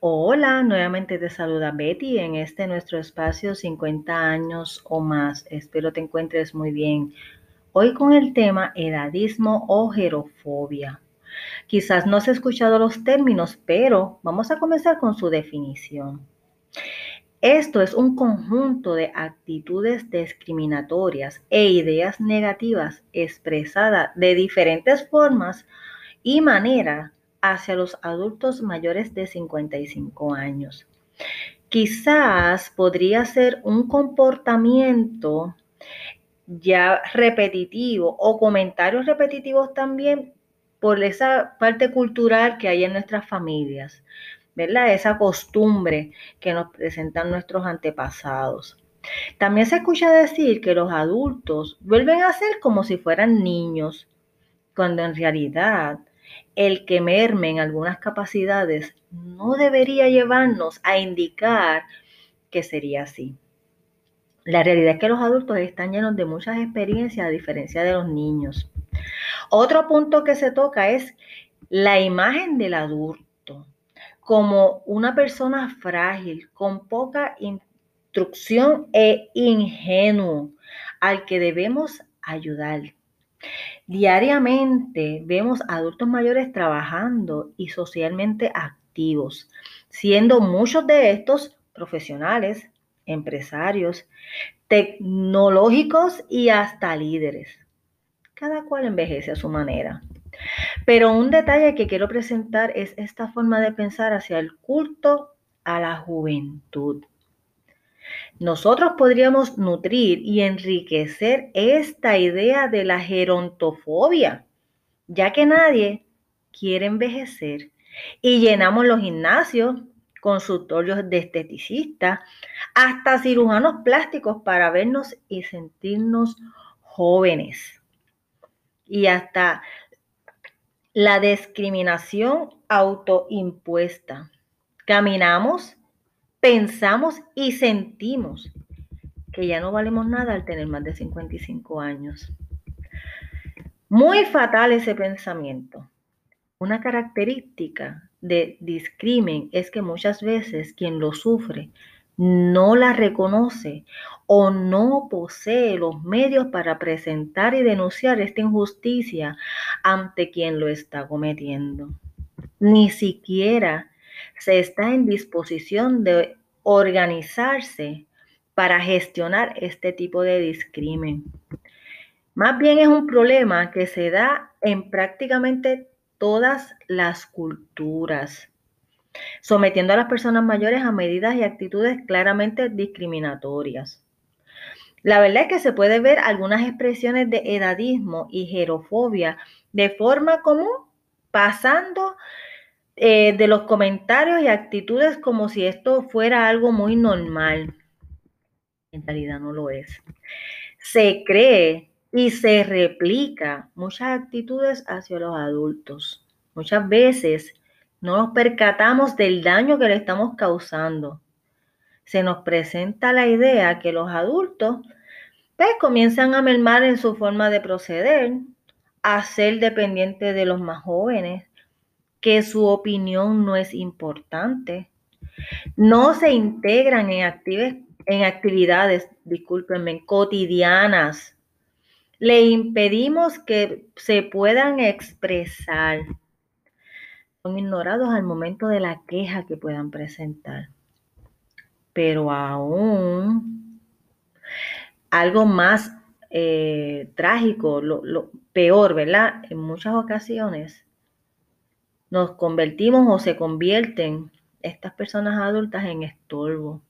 Hola, nuevamente te saluda Betty en este nuestro espacio 50 años o más. Espero te encuentres muy bien. Hoy con el tema edadismo o gerofobia. Quizás no has escuchado los términos, pero vamos a comenzar con su definición. Esto es un conjunto de actitudes discriminatorias e ideas negativas expresadas de diferentes formas y maneras hacia los adultos mayores de 55 años. Quizás podría ser un comportamiento ya repetitivo o comentarios repetitivos también por esa parte cultural que hay en nuestras familias. ¿verdad? Esa costumbre que nos presentan nuestros antepasados. También se escucha decir que los adultos vuelven a ser como si fueran niños, cuando en realidad el que mermen algunas capacidades no debería llevarnos a indicar que sería así. La realidad es que los adultos están llenos de muchas experiencias a diferencia de los niños. Otro punto que se toca es la imagen del adulto como una persona frágil, con poca instrucción e ingenuo, al que debemos ayudar. Diariamente vemos adultos mayores trabajando y socialmente activos, siendo muchos de estos profesionales, empresarios, tecnológicos y hasta líderes. Cada cual envejece a su manera. Pero un detalle que quiero presentar es esta forma de pensar hacia el culto a la juventud. Nosotros podríamos nutrir y enriquecer esta idea de la gerontofobia, ya que nadie quiere envejecer y llenamos los gimnasios, consultorios de esteticistas, hasta cirujanos plásticos para vernos y sentirnos jóvenes. Y hasta la discriminación autoimpuesta. Caminamos, pensamos y sentimos que ya no valemos nada al tener más de 55 años. Muy fatal ese pensamiento. Una característica de discrimen es que muchas veces quien lo sufre no la reconoce o no posee los medios para presentar y denunciar esta injusticia ante quien lo está cometiendo. Ni siquiera se está en disposición de organizarse para gestionar este tipo de discrimen. Más bien es un problema que se da en prácticamente todas las culturas sometiendo a las personas mayores a medidas y actitudes claramente discriminatorias. La verdad es que se puede ver algunas expresiones de edadismo y gerofobia de forma común, pasando eh, de los comentarios y actitudes como si esto fuera algo muy normal. En realidad no lo es. Se cree y se replica muchas actitudes hacia los adultos. Muchas veces no nos percatamos del daño que le estamos causando. Se nos presenta la idea que los adultos pues, comienzan a mermar en su forma de proceder, a ser dependientes de los más jóvenes, que su opinión no es importante, no se integran en, en actividades, discúlpenme, cotidianas. Le impedimos que se puedan expresar son ignorados al momento de la queja que puedan presentar. Pero aún algo más eh, trágico, lo, peor, ¿verdad? En muchas ocasiones nos convertimos o se convierten estas personas adultas en estorbo,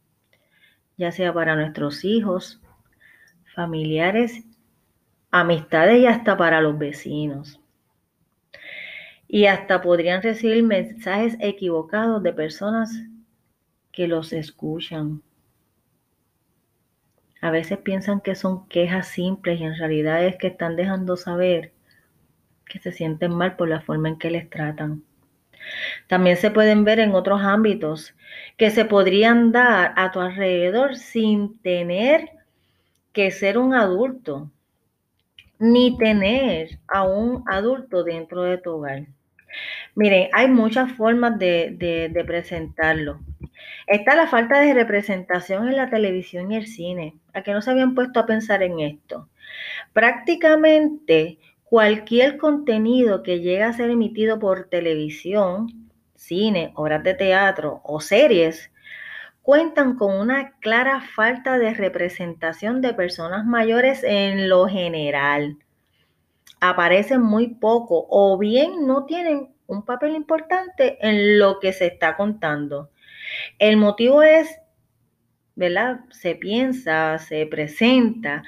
ya sea para nuestros hijos, familiares, amistades y hasta para los vecinos y hasta podrían recibir mensajes equivocados de personas que los escuchan. A veces piensan que son quejas simples y en realidad es que están dejando saber que se sienten mal por la forma en que les tratan. También se pueden ver en otros ámbitos que se podrían dar a tu alrededor sin tener que ser un adulto, ni tener a un adulto dentro de tu hogar. Miren, hay muchas formas de, de, presentarlo. Está la falta de representación en la televisión y el cine. ¿A que no se habían puesto a pensar en esto? Prácticamente cualquier contenido que llegue a ser emitido por televisión, cine, obras de teatro o series cuentan con una clara falta de representación de personas mayores en lo general. Aparecen muy poco o bien no tienen un papel importante en lo que se está contando. El motivo es, ¿verdad? Se piensa, se presenta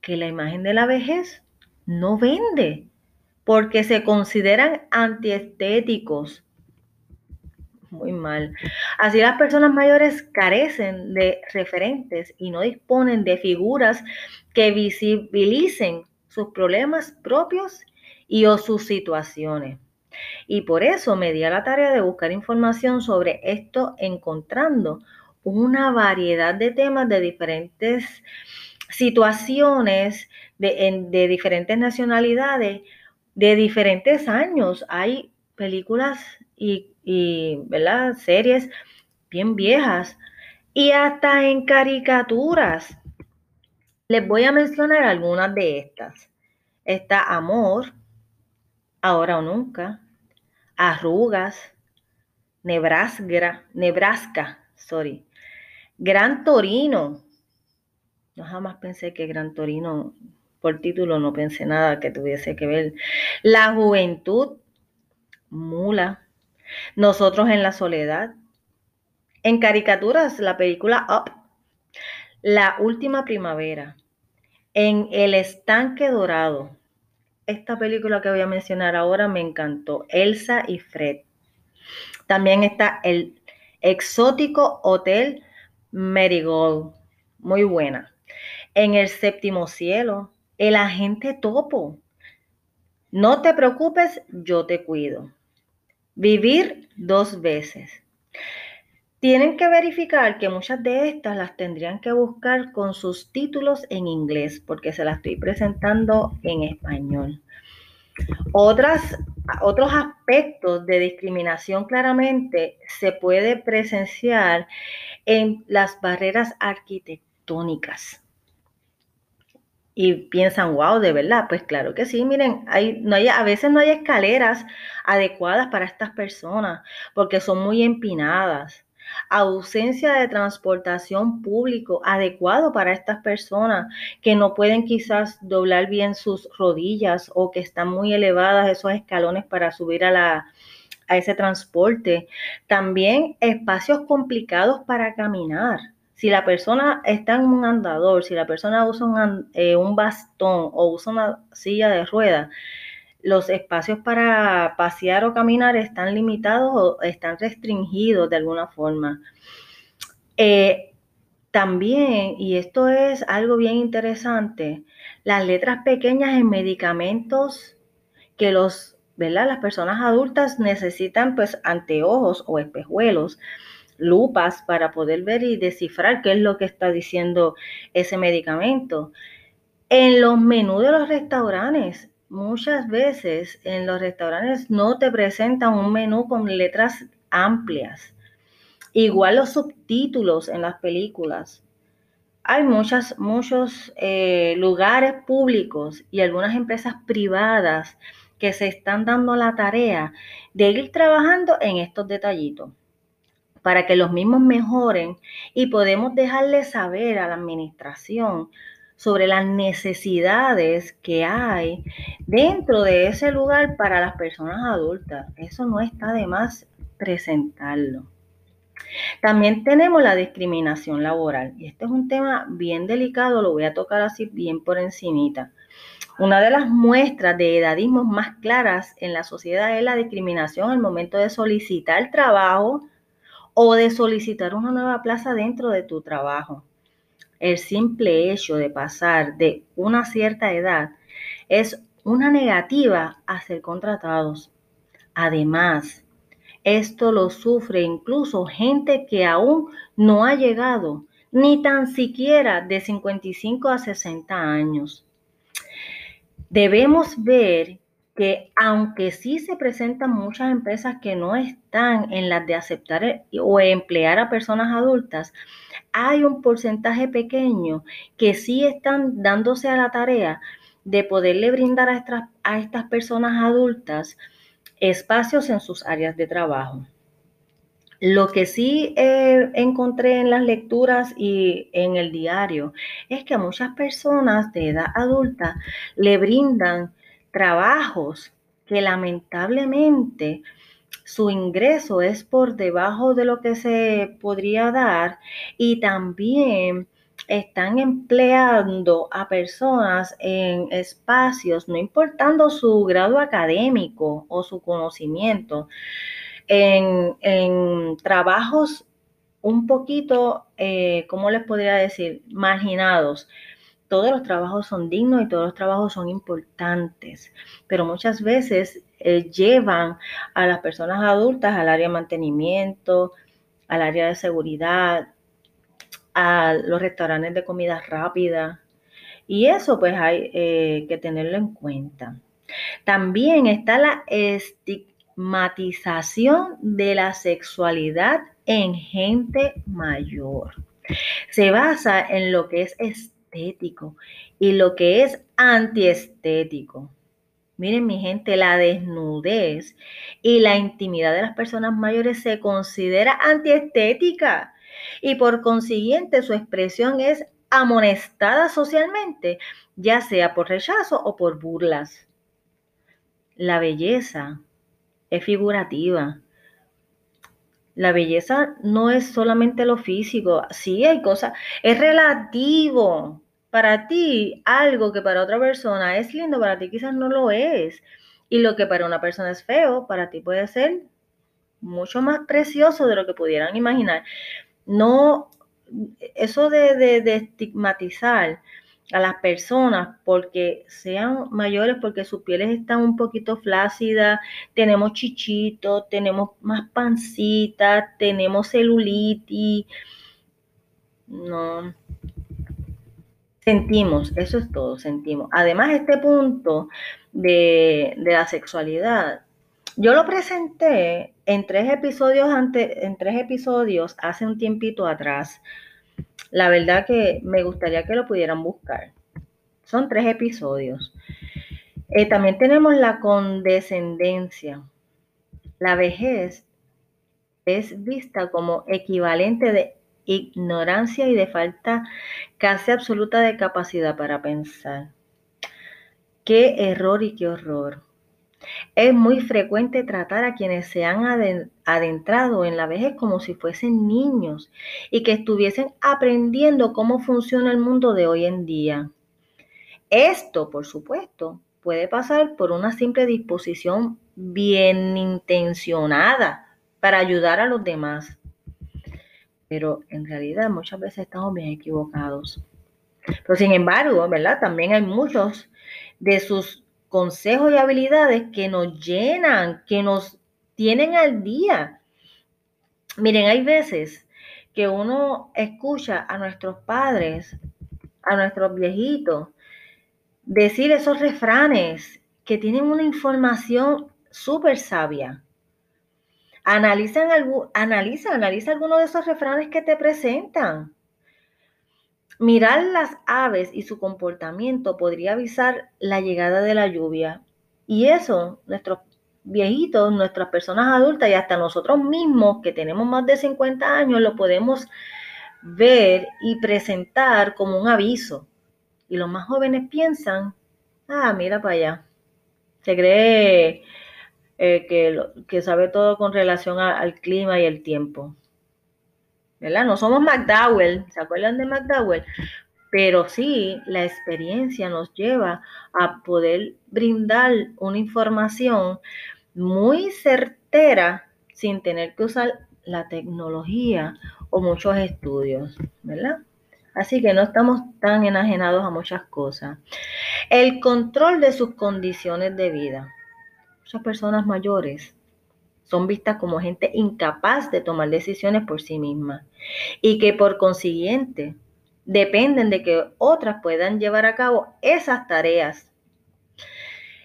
que la imagen de la vejez no vende porque se consideran antiestéticos. Muy mal. Así las personas mayores carecen de referentes y no disponen de figuras que visibilicen sus problemas propios y o sus situaciones. Y por eso me di a la tarea de buscar información sobre esto, encontrando una variedad de temas de diferentes situaciones, de, diferentes nacionalidades, de diferentes años. Hay películas y, y series bien viejas y hasta en caricaturas. Les voy a mencionar algunas de estas. Está Amor, Ahora o Nunca, Arrugas, Nebraska, Nebraska, sorry, Gran Torino. No jamás pensé que Gran Torino, por título, no pensé nada que tuviese que ver. La Juventud, Mula, Nosotros en la Soledad. En caricaturas, la película Up, La Última Primavera. En El Estanque Dorado, esta película que voy a mencionar ahora me encantó, Elsa y Fred. También está el exótico Hotel Marigold, muy buena. En el séptimo cielo, el agente topo. No te preocupes, yo te cuido. Vivir dos veces. Tienen que verificar que muchas de estas las tendrían que buscar con sus títulos en inglés porque se las estoy presentando en español. Otros aspectos de discriminación claramente se puede presenciar en las barreras arquitectónicas. Y piensan, wow, de verdad, pues claro que sí, miren, hay, no hay, a veces no hay escaleras adecuadas para estas personas porque son muy empinadas ausencia de transportación público adecuado para estas personas que no pueden quizás doblar bien sus rodillas o que están muy elevadas esos escalones para subir a la a ese transporte. También espacios complicados para caminar. Si la persona está en un andador, si la persona usa un, eh, un bastón o usa una silla de ruedas, los espacios para pasear o caminar están limitados o están restringidos de alguna forma. Eh, también, y esto es algo bien interesante, las letras pequeñas en medicamentos que los, ¿verdad? Las personas adultas necesitan pues anteojos o espejuelos, lupas para poder ver y descifrar qué es lo que está diciendo ese medicamento. En los menús de los restaurantes Muchas veces en los restaurantes no te presentan un menú con letras amplias. Igual los subtítulos en las películas. Hay muchas, muchos eh, lugares públicos y algunas empresas privadas que se están dando la tarea de ir trabajando en estos detallitos para que los mismos mejoren y podemos dejarles saber a la administración sobre las necesidades que hay dentro de ese lugar para las personas adultas. Eso no está de más presentarlo. También tenemos la discriminación laboral y este es un tema bien delicado, lo voy a tocar así bien por encimita. Una de las muestras de edadismo más claras en la sociedad es la discriminación al momento de solicitar trabajo o de solicitar una nueva plaza dentro de tu trabajo el simple hecho de pasar de una cierta edad es una negativa a ser contratados. Además, esto lo sufre incluso gente que aún no ha llegado ni tan siquiera de 55 a 60 años. Debemos ver que aunque sí se presentan muchas empresas que no están en las de aceptar o emplear a personas adultas, hay un porcentaje pequeño que sí están dándose a la tarea de poderle brindar a a estas personas adultas espacios en sus áreas de trabajo. Lo que sí eh, encontré en las lecturas y en el diario es que a muchas personas de edad adulta le brindan trabajos que lamentablemente su ingreso es por debajo de lo que se podría dar y también están empleando a personas en espacios, no importando su grado académico o su conocimiento, en, trabajos un poquito, eh, ¿cómo les podría decir? Marginados. Todos los trabajos son dignos y todos los trabajos son importantes, pero muchas veces eh, llevan a las personas adultas al área de mantenimiento, al área de seguridad, a los restaurantes de comida rápida. Y eso pues hay eh, que tenerlo en cuenta. También está la estigma matización de la sexualidad en gente mayor. Se basa en lo que es estético y lo que es antiestético. Miren mi gente, la desnudez y la intimidad de las personas mayores se considera antiestética y por consiguiente su expresión es amonestada socialmente, ya sea por rechazo o por burlas. La belleza es figurativa. La belleza no es solamente lo físico, sí hay cosas, es relativo. Para ti, algo que para otra persona es lindo, para ti quizás no lo es. Y lo que para una persona es feo, para ti puede ser mucho más precioso de lo que pudieran imaginar. No, eso de, estigmatizar a las personas porque sean mayores, porque sus pieles están un poquito flácidas, tenemos chichitos, tenemos más pancitas, tenemos celulitis. No. Sentimos, eso es todo, sentimos. Además, este punto de, la sexualidad, yo lo presenté en tres episodios antes, en tres episodios hace un tiempito atrás la verdad que me gustaría que lo pudieran buscar. Son tres episodios. Eh, también tenemos la condescendencia. La vejez es vista como equivalente de ignorancia y de falta casi absoluta de capacidad para pensar. Qué error y qué horror. Es muy frecuente tratar a quienes se han adentrado en la vejez como si fuesen niños y que estuviesen aprendiendo cómo funciona el mundo de hoy en día. Esto, por supuesto, puede pasar por una simple disposición bien intencionada para ayudar a los demás. Pero en realidad muchas veces estamos bien equivocados. Pero sin embargo, ¿verdad? También hay muchos de sus consejos y habilidades que nos llenan, que nos tienen al día. Miren, hay veces que uno escucha a nuestros padres, a nuestros viejitos, decir esos refranes que tienen una información súper sabia. Analizan, analiza, analiza alguno de esos refranes que te presentan. Mirar las aves y su comportamiento podría avisar la llegada de la lluvia. Y eso, nuestros viejitos, nuestras personas adultas y hasta nosotros mismos que tenemos más de 50 años, lo podemos ver y presentar como un aviso. Y los más jóvenes piensan, ah, mira para allá. Se cree eh, que, que, sabe todo con relación al clima y el tiempo. ¿Verdad? No somos McDowell, ¿se acuerdan de McDowell? Pero sí, la experiencia nos lleva a poder brindar una información muy certera sin tener que usar la tecnología o muchos estudios, ¿verdad? Así que no estamos tan enajenados a muchas cosas. El control de sus condiciones de vida. Muchas personas mayores son vistas como gente incapaz de tomar decisiones por sí mismas y que por consiguiente dependen de que otras puedan llevar a cabo esas tareas.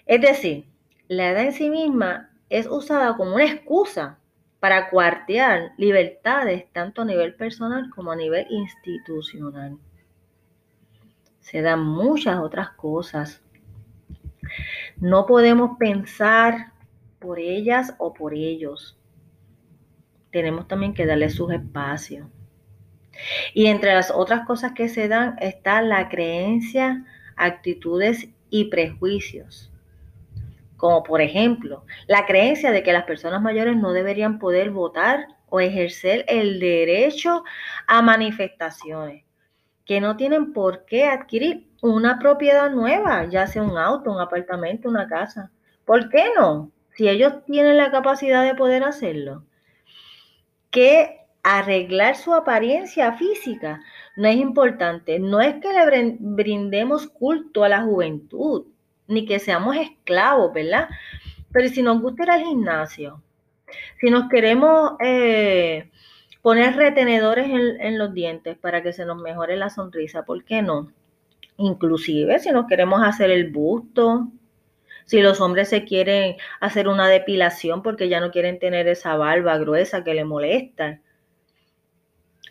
Es decir, la edad en sí misma es usada como una excusa para cuartear libertades tanto a nivel personal como a nivel institucional. Se dan muchas otras cosas. No podemos pensar por ellas o por ellos. Tenemos también que darle sus espacios. Y entre las otras cosas que se dan está la creencia, actitudes y prejuicios. Como por ejemplo, la creencia de que las personas mayores no deberían poder votar o ejercer el derecho a manifestaciones, que no tienen por qué adquirir una propiedad nueva, ya sea un auto, un apartamento, una casa. ¿Por qué no? Si ellos tienen la capacidad de poder hacerlo. Que arreglar su apariencia física no es importante. No es que le brindemos culto a la juventud, ni que seamos esclavos, ¿verdad? Pero si nos gusta ir al gimnasio, si nos queremos eh, poner retenedores en, los dientes para que se nos mejore la sonrisa, ¿por qué no? Inclusive si nos queremos hacer el busto, si los hombres se quieren hacer una depilación porque ya no quieren tener esa barba gruesa que le molesta.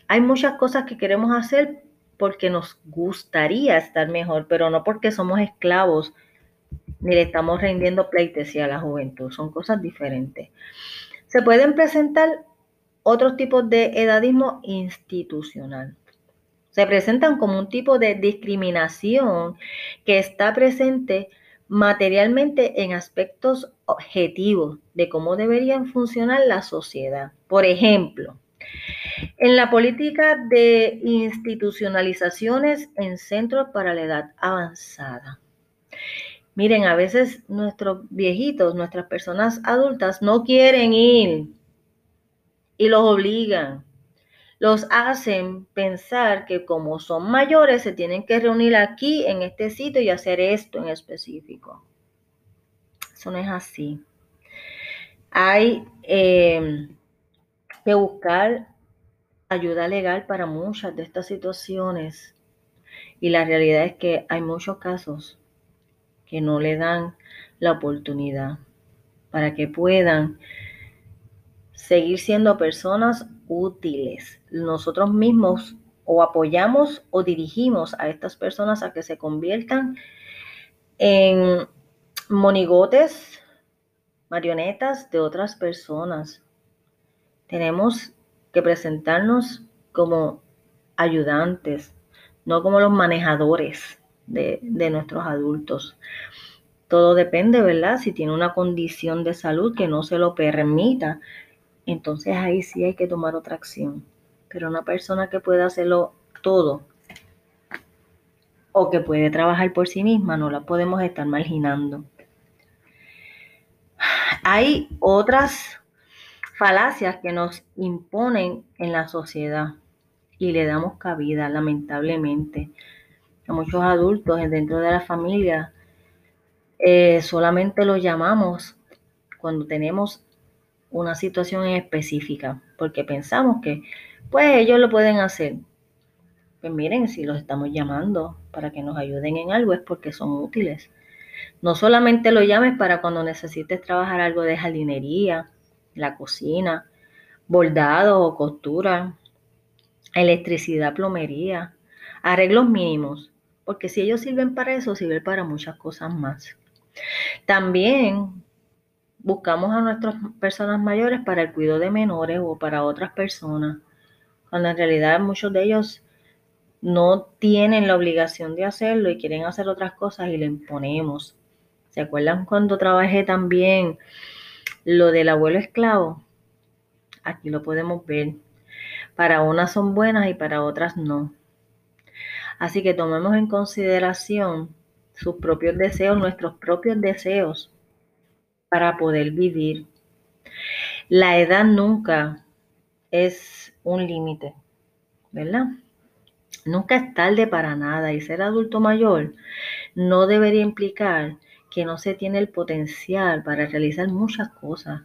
Hay muchas cosas que queremos hacer porque nos gustaría estar mejor, pero no porque somos esclavos ni le estamos rindiendo pleitesía a la juventud. Son cosas diferentes. Se pueden presentar otros tipos de edadismo institucional. Se presentan como un tipo de discriminación que está presente materialmente en aspectos objetivos de cómo deberían funcionar la sociedad. Por ejemplo, en la política de institucionalizaciones en centros para la edad avanzada. Miren, a veces nuestros viejitos, nuestras personas adultas no quieren ir y los obligan. Los hacen pensar que como son mayores se tienen que reunir aquí en este sitio y hacer esto en específico. Eso no es así. Hay eh, que buscar ayuda legal para muchas de estas situaciones y la realidad es que hay muchos casos que no le dan la oportunidad para que puedan seguir siendo personas útiles. Nosotros mismos o apoyamos o dirigimos a estas personas a que se conviertan en monigotes, marionetas de otras personas. Tenemos que presentarnos como ayudantes, no como los manejadores de, nuestros adultos. Todo depende, ¿verdad? Si tiene una condición de salud que no se lo permita, entonces ahí sí hay que tomar otra acción. Pero una persona que puede hacerlo todo o que puede trabajar por sí misma, no la podemos estar marginando. Hay otras falacias que nos imponen en la sociedad y le damos cabida, lamentablemente a muchos adultos dentro de la familia, eh, solamente lo llamamos cuando tenemos una situación específica, porque pensamos que pues ellos lo pueden hacer. Pues miren, si los estamos llamando para que nos ayuden en algo es porque son útiles. No solamente lo llames para cuando necesites trabajar algo de jardinería, la cocina, bordado o costura, electricidad, plomería, arreglos mínimos porque si ellos sirven para eso, sirven para muchas cosas más. También buscamos a nuestras personas mayores para el cuidado de menores o para otras personas, cuando en realidad muchos de ellos no tienen la obligación de hacerlo y quieren hacer otras cosas y le imponemos. ¿Se acuerdan cuando trabajé también lo del abuelo esclavo? Aquí lo podemos ver. Para unas son buenas y para otras no. Así que tomemos en consideración sus propios deseos, nuestros propios deseos para poder vivir. La edad nunca es un límite, ¿verdad? Nunca es tarde para nada y ser adulto mayor no debería implicar que no se tiene el potencial para realizar muchas cosas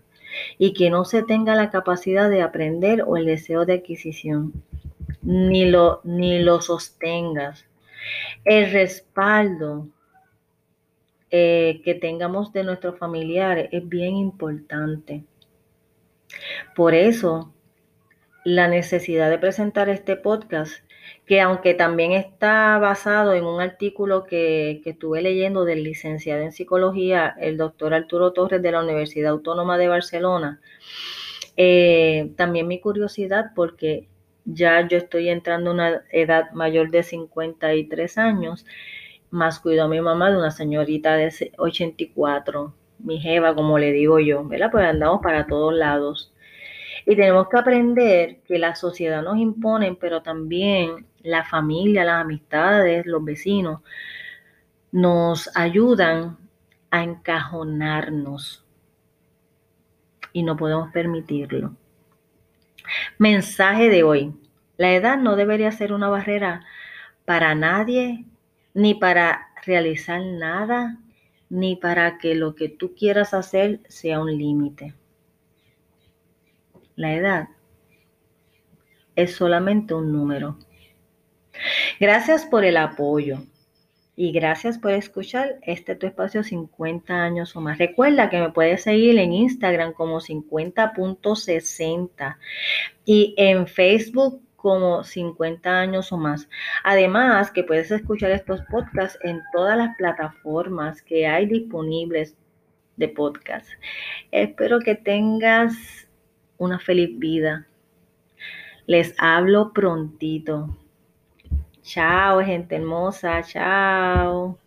y que no se tenga la capacidad de aprender o el deseo de adquisición ni lo, ni lo sostengas. El respaldo eh, que tengamos de nuestros familiares es bien importante. Por eso, la necesidad de presentar este podcast, que aunque también está basado en un artículo que, estuve leyendo del licenciado en psicología, el doctor Arturo Torres de la Universidad Autónoma de Barcelona, eh, también mi curiosidad porque ya yo estoy entrando a una edad mayor de 53 años, más cuido a mi mamá de una señorita de 84, mi jeva, como le digo yo, ¿verdad? Pues andamos para todos lados. Y tenemos que aprender que la sociedad nos impone, pero también la familia, las amistades, los vecinos, nos ayudan a encajonarnos. Y no podemos permitirlo. Mensaje de hoy. La edad no debería ser una barrera para nadie, ni para realizar nada, ni para que lo que tú quieras hacer sea un límite. La edad es solamente un número. Gracias por el apoyo y gracias por escuchar este tu espacio 50 años o más. Recuerda que me puedes seguir en Instagram como 50.60 y en Facebook como 50 años o más. Además que puedes escuchar estos podcasts en todas las plataformas que hay disponibles de podcast. Espero que tengas una feliz vida. Les hablo prontito. Chao, gente hermosa. Chao.